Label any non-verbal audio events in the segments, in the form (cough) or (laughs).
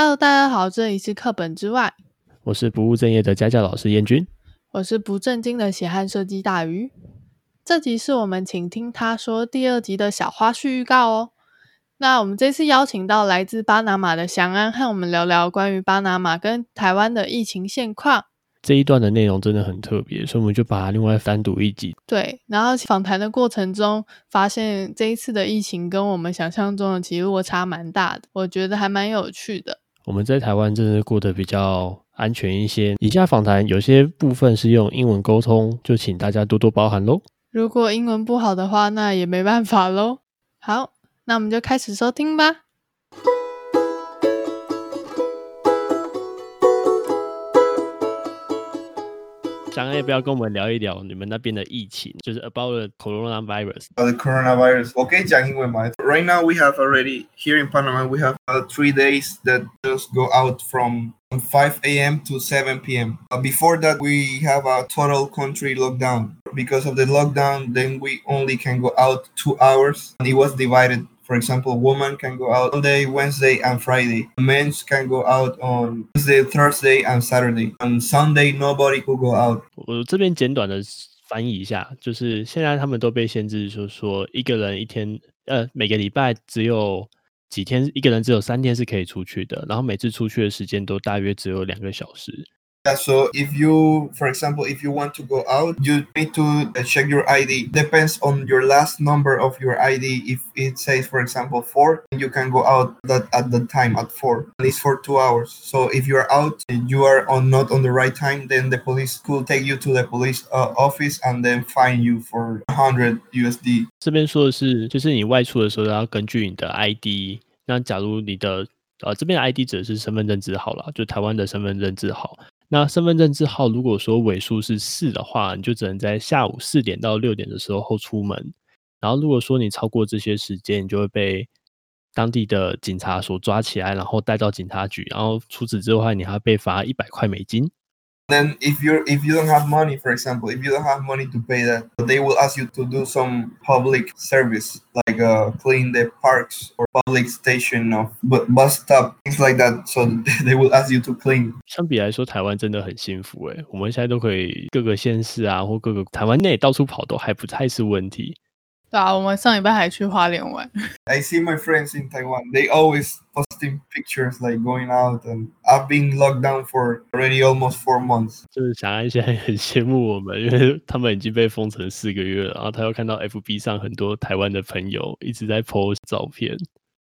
Hello，大家好，这里是课本之外，我是不务正业的家教老师燕君，我是不正经的血汗设计大鱼。这集是我们请听他说第二集的小花絮预告哦。那我们这次邀请到来自巴拿马的祥安，和我们聊聊关于巴拿马跟台湾的疫情现况。这一段的内容真的很特别，所以我们就把它另外单独一集。对，然后访谈的过程中，发现这一次的疫情跟我们想象中的其实落差蛮大的，我觉得还蛮有趣的。我们在台湾真的过得比较安全一些。以下访谈有些部分是用英文沟通，就请大家多多包涵喽。如果英文不好的话，那也没办法喽。好，那我们就开始收听吧。翔安要不要跟我们聊一聊你们那边的疫情？就是 about the coronavirus。Uh, the coronavirus. 我可以讲英文吗？Right now we have already here in Panama we have uh, three days that just go out from 5 a.m. to 7 p.m. Uh, before that we have a total country lockdown. Because of the lockdown, then we only can go out two hours. And it was divided. For example, women can go out Monday, Wednesday, and Friday. Men can go out on Tuesday, Thursday, and Saturday. On Sunday, nobody could go out. 我这边简短的翻译一下，就是现在他们都被限制，就是说一个人一天，呃，每个礼拜只有几天，一个人只有三天是可以出去的，然后每次出去的时间都大约只有两个小时。So if you, for example, if you want to go out, you need to check your ID. Depends on your last number of your ID. If it says, for example, four, you can go out that at the time at four. At least for two hours. So if you're out and you are on not on the right time, then the police could take you to the police uh, office and then fine you for 100 USD. 这边说的是，就是你外出的时候要根据你的 ID。那假如你的呃这边的 ID 指的是身份证字号啦，就台湾的身份证字号。 那身份证字号如果说尾数是四的话，你就只能在下午四点到六点的时候出门。然后如果说你超过这些时间，你就会被当地的警察所抓起来，然后带到警察局。然后除此之外，你还要被罚一百块美金。Then if you're if you don't have money, for example, if you don't have money to pay that, they will ask you to do some public service, like uh, clean the parks or public station of bus stop, things like that. So (laughs) they will ask you to clean. 相比来说，台湾真的很幸福诶，我们现在都可以各个县市啊，或各个台湾内到处跑都还不太是问题。 对啊，我们上礼拜还去花莲玩。I see my friends in Taiwan. They always posting pictures like going out, and I've been locked down for already almost four months. 就是小安现在很羡慕我们，因为他们已经被封城四个月了，然后他又看到 FB 上很多台湾的朋友一直在 post 照片，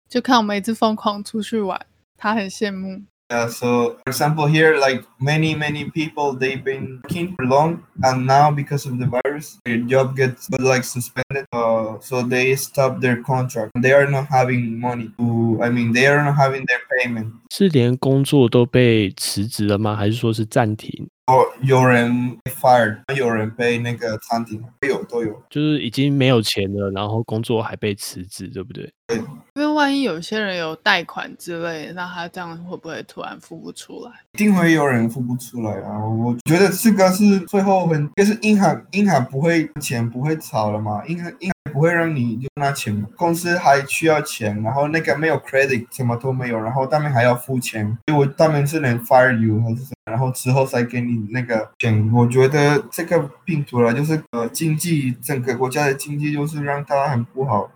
就看我们一直疯狂出去玩，他很羡慕。Yeah, so for example, here, like many, many people, they've been working for long, and now because of the virus, their job gets like suspended. Uh, so they stop their contract. They are not having money to, I mean, they are not having their payment. 是连工作都被辞职了吗？还是说是暂停？哦，有人 fire，有人被那个餐厅都有都有，就是已经没有钱了，然后工作还被辞职，对不对？对，因为 万一有些人有贷款之类，那他这样会不会突然付不出来？一定会有人付不出来啊！我觉得这个是最后很，就是银行银行不会钱不会少了嘛，银行银行不会让你就拿钱嘛，公司还需要钱，然后那个没有 credit，什么都没有，然后他们还要付钱，因为他们是能 fire you 还是什么？然后之后再给你那个钱，我觉得这个病毒了，就是呃经济整个国家的经济就是让它很不好。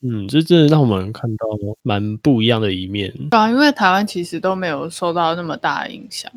嗯，这真的让我们看到蛮不一样的一面。对啊，因为台湾其实都没有受到那么大的影响。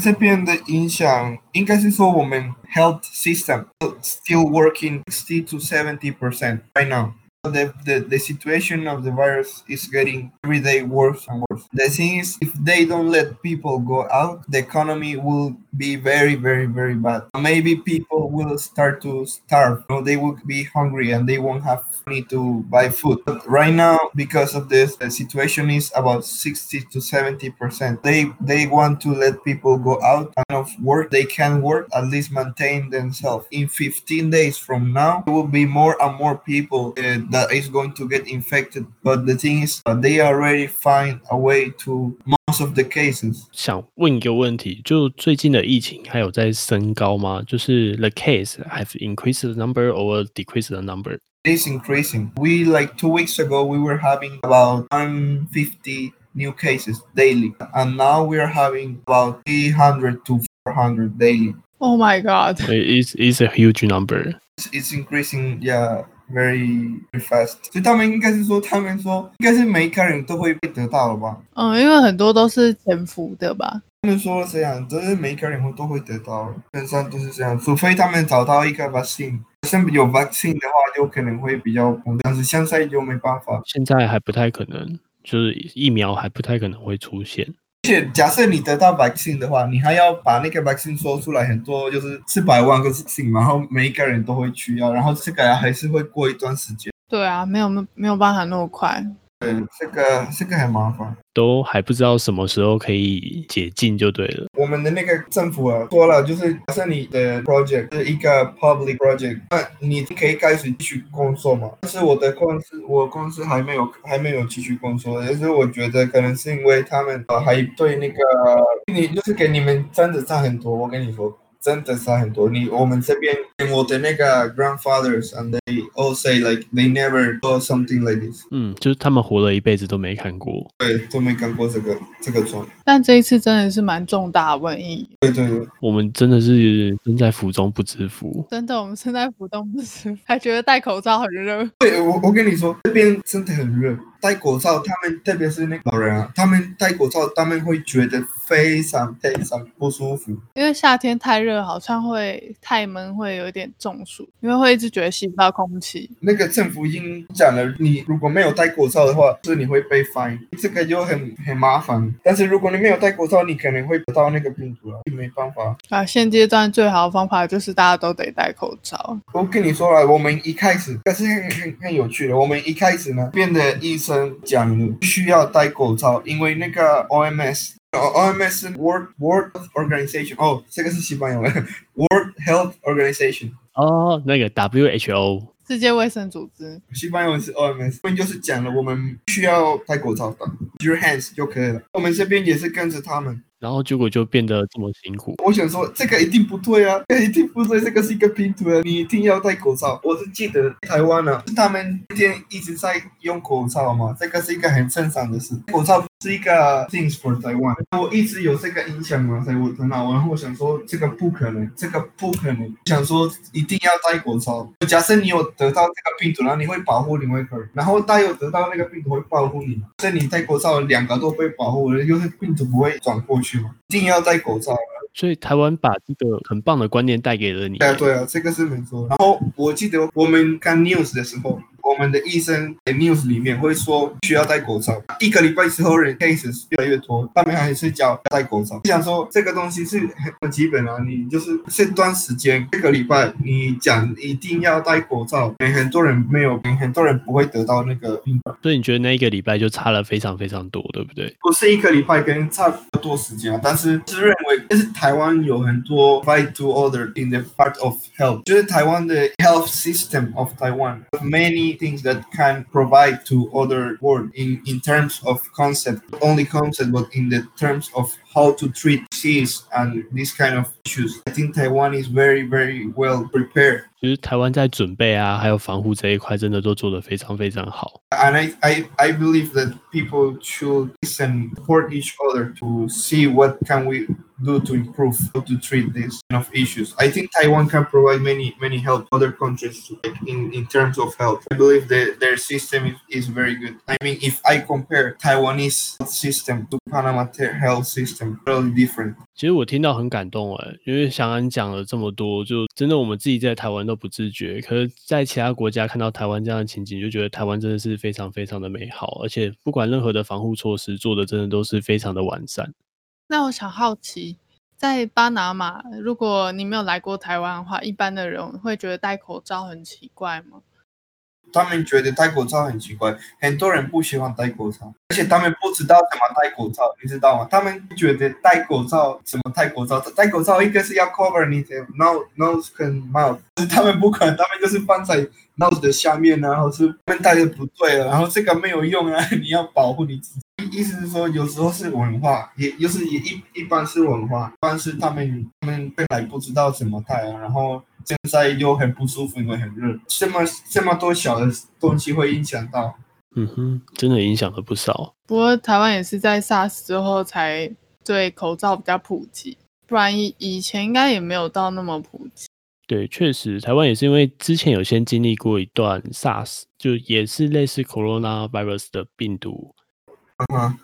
这边的影响应该是说我们 health system still working sixty to seventy percent right now. The, the, the situation of the virus is getting every day worse and worse. The thing is, if they don't let people go out, the economy will be very, very, very bad. Maybe people will start to starve. You know, they will be hungry and they won't have money to buy food. But right now, because of this, the situation is about 60 to 70%. They they want to let people go out and of work. They can work, at least maintain themselves. In 15 days from now, there will be more and more people uh, that is going to get infected. But the thing is, uh, they already find a way to most of the cases. 想问一个问题，就最近的疫情还有在升高吗？就是 the case have increased the number or decreased the number? It is increasing. We like two weeks ago we were having about 150 new cases daily, and now we are having about 300 to 400 daily. Oh my God! It's it's a huge number. It's, it's increasing, yeah, Very fast. 所以他们应该是说，他们说应该是每一个人都会被得到了吧？嗯，因为很多都是潜伏的吧。他们说这样，就是每一个人都会得到，基本上都是这样，除非他们找到一个 vaccine。像有 vaccine 的话，就可能会比较，但是现在就没办法。现在还不太可能，就是疫苗还不太可能会出现。而且假设你得到 vaccine 的话，你还要把那个 vaccine 说出来，很多就是四百万个 vaccine，然后每一个人都会需要，然后这个还是会过一段时间。对啊，没有没没有办法那么快。对，这个这个很麻烦，都还不知道什么时候可以解禁就对了。我们的那个政府啊说了，就是假设你的 project 是一个 public project，那你可以开始继续工作嘛。但是我的公司，我公司还没有还没有继续工作，但是我觉得可能是因为他们还对那个你就是给你们真的差很多，我跟你说。真的差很多。你我们这边，我的那个 grandfathers and they all say like they never saw something like this。嗯，就是他们活了一辈子都没看过。对，都没看过这个这个状。但这一次真的是蛮重大的瘟疫。对对对，我们真的是身在福中不知福。真的，我们身在福中不知福，还觉得戴口罩很热。对，我我跟你说，这边真的很热。戴口罩，他们特别是那个老人啊，他们戴口罩，他们会觉得非常非常不舒服。因为夏天太热，好像会太闷，会有点中暑，因为会一直觉得吸不到空气。那个政府已经讲了，你如果没有戴口罩的话，是你会被 fine，这个就很很麻烦。但是如果你没有戴口罩，你可能会得到那个病毒啊，就没办法。啊，现阶段最好的方法就是大家都得戴口罩。我跟你说了，我们一开始，可是很很很有趣的，我们一开始呢，变得医生讲需要戴口罩，因为那个 OMS，OMS 是 World World Organization，哦，这个是西班牙文，World Health Organization，哦，那个 WHO，世界卫生组织，西班牙文是 OMS，他们就是讲了，我们需要戴口罩的，Your hands 就可以了，我们这边也是跟着他们。然后结果就变得这么辛苦。我想说，这个一定不对啊，这一定不对，这个是一个病毒啊，你一定要戴口罩。我是记得台湾啊，他们那天一直在用口罩嘛，这个是一个很正常的事。口罩是一个 things for Taiwan，我一直有这个印象嘛，在我头脑，然后我想说这个不可能，这个不可能，想说一定要戴口罩。假设你有得到这个病毒，然后你会保护另外一个人，然后他有得到那个病毒会保护你，所以你戴口罩，两个都被保护了，就是病毒不会转过去。一定要戴口罩，所以台湾把这个很棒的观念带给了你。对啊，对啊，这个是没错。然后我记得我们看 news 的时候。我们的医生在 news 里面会说需要戴口罩，一个礼拜之后人 cases 越来越多，他们还是叫要戴口罩。我想说这个东西是很基本啊，你就是这段时间这个礼拜你讲一定要戴口罩，很多人没有，很多人不会得到那个病。所以你觉得那一个礼拜就差了非常非常多，对不对？不是一个礼拜跟差不多时间，但是是认为，但是台湾有很多 fight to order in the part of health，就是台湾的 health system of Taiwan many。Things that can provide to other world in, in terms of concept, only concept, but in the terms of how to treat disease and this kind of issues. I think Taiwan is very, very well prepared. 就是台湾在准备啊，还有防护这一块，真的都做得非常非常好。And I, I, I believe that people should listen, support each other to see what can we do to improve how to treat these kind of issues. I think Taiwan can provide many, many help other countries like in, in terms of health. I believe that their system is, is very good. I mean, if I compare Taiwanese health system to Panama health system, different. 其实我听到很感动哎，因为翔安讲了这么多，就真的我们自己在台湾都不自觉，可是在其他国家看到台湾这样的情景，就觉得台湾真的是非常非常的美好，而且不管任何的防护措施做的真的都是非常的完善。那我想好奇，在巴拿马，如果你没有来过台湾的话，一般的人会觉得戴口罩很奇怪吗？他们觉得戴口罩很奇怪，很多人不喜欢戴口罩，而且他们不知道怎么戴口罩，你知道吗？他们觉得戴口罩怎么戴口罩？戴口罩一个是要 cover 你的 nose nose 跟 mouth，他们不可能，他们就是放在 nose 的下面，然后是他们戴的不对了，然后这个没有用啊，(laughs) 你要保护你自己。意思是说，有时候是文化，也就是也一一般是文化，一般是他们他们本来不知道怎么戴啊，然后。现在又很不舒服，因为很热，这么这么多小的东西会影响到。嗯哼，真的影响了不少。不过台湾也是在 SARS 之后才对口罩比较普及，不然以以前应该也没有到那么普及。对，确实，台湾也是因为之前有先经历过一段 SARS，就也是类似 Coronavirus 的病毒，嗯，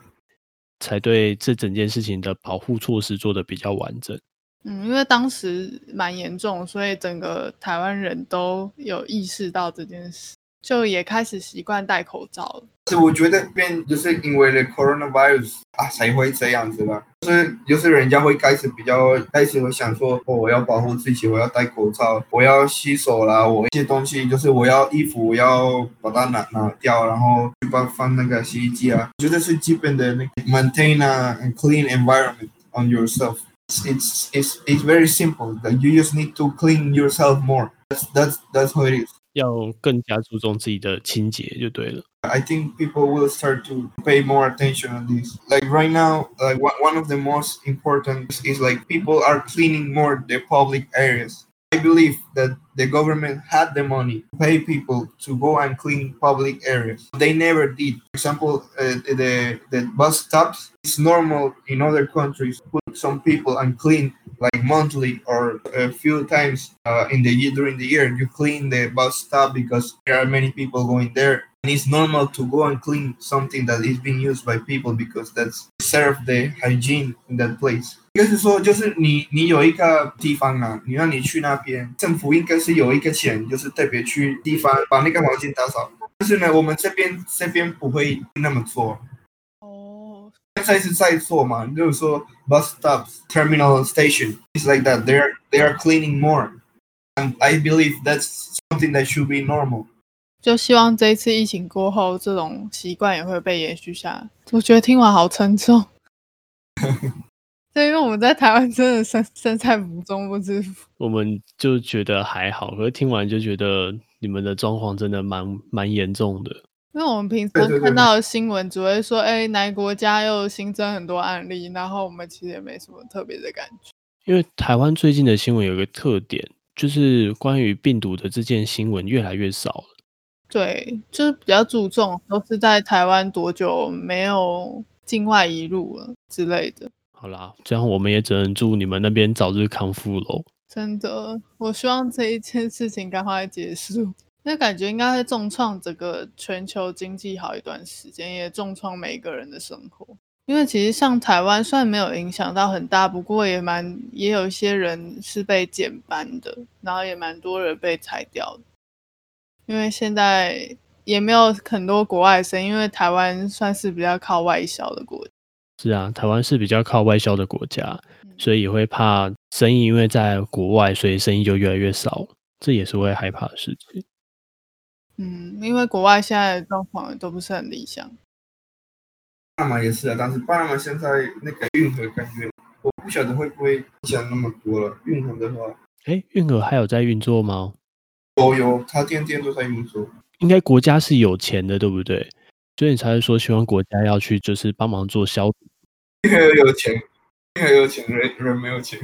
才对这整件事情的保护措施做得比较完整。嗯，因为当时蛮严重，所以整个台湾人都有意识到这件事。就也开始习惯戴口罩了。是我觉得变就是因为了 coronavirus 啊，才会这样子吧。就是就是人家会开始比较开始会想说，哦，我要保护自己，我要戴口罩，我要洗手啦，我一些东西就是我要衣服，我要把它拿拿掉，然后去放放那个洗衣机啊。我觉得是基本的那个 maintain a clean environment on yourself. It's it's it's very simple. That you just need to clean yourself more. That's that's that's how it is. 要更加注重自己的清洁就对了。I think people will start to pay more attention on this. Like right now, like one one of the most important is like people are cleaning more the public areas. I believe that the government had the money to pay people to go and clean public areas. They never did. For example, uh, the the bus stops. It's normal in other countries to put some people and clean like monthly or a few times uh, in the year during the year. You clean the bus stop because there are many people going there. And it's normal to go and clean something that is being used by people because that's serve the hygiene in that place. 应该是说，就是你你有一个地方啊，你让你去那边，政府应该是有一个钱，就是特别去地方把那个环境打扫。但是呢，我们这边这边不会那么做。现在是在做嘛，就是说 bus stops, terminal station, it's like that. They are they are cleaning more, and I believe that's something that should be normal. 就希望这一次疫情过后，这种习惯也会被延续下来。我觉得听完好沉重。对，因为我们在台湾真的身身在福中不知福。我们就觉得还好，可是听完就觉得你们的状况真的蛮蛮严重的。因为我们平常看到的新闻只会说，哎，哪个国家又新增很多案例，然后我们其实也没什么特别的感觉。因为台湾最近的新闻有一个特点，就是关于病毒的这件新闻越来越少了。对，就是比较注重都是在台湾多久没有境外移入了之类的。好啦，这样我们也只能祝你们那边早日康复喽。真的，我希望这一件事情赶快结束。那感觉应该会重创整个全球经济好一段时间，也重创每个人的生活。因为其实像台湾，虽然没有影响到很大，不过也蛮也有一些人是被减班的，然后也蛮多人被裁掉的。因为现在也没有很多国外生，因为台湾算是比较靠外销的国家。是啊，台湾是比较靠外销的国家，所以也会怕生意，因为在国外，所以生意就越来越少，这也是会害怕的事情。嗯，因为国外现在的状况都不是很理想。巴拿马也是啊，但是巴拿马现在那个运河感觉，我不晓得会不会影响那么多了。运河的话，哎，运河还有在运作吗？有有，它天天都在运作。应该国家是有钱的，对不对？所以你才会说希望国家要去，就是帮忙做消毒。运河有钱，运河有钱，人人没有钱。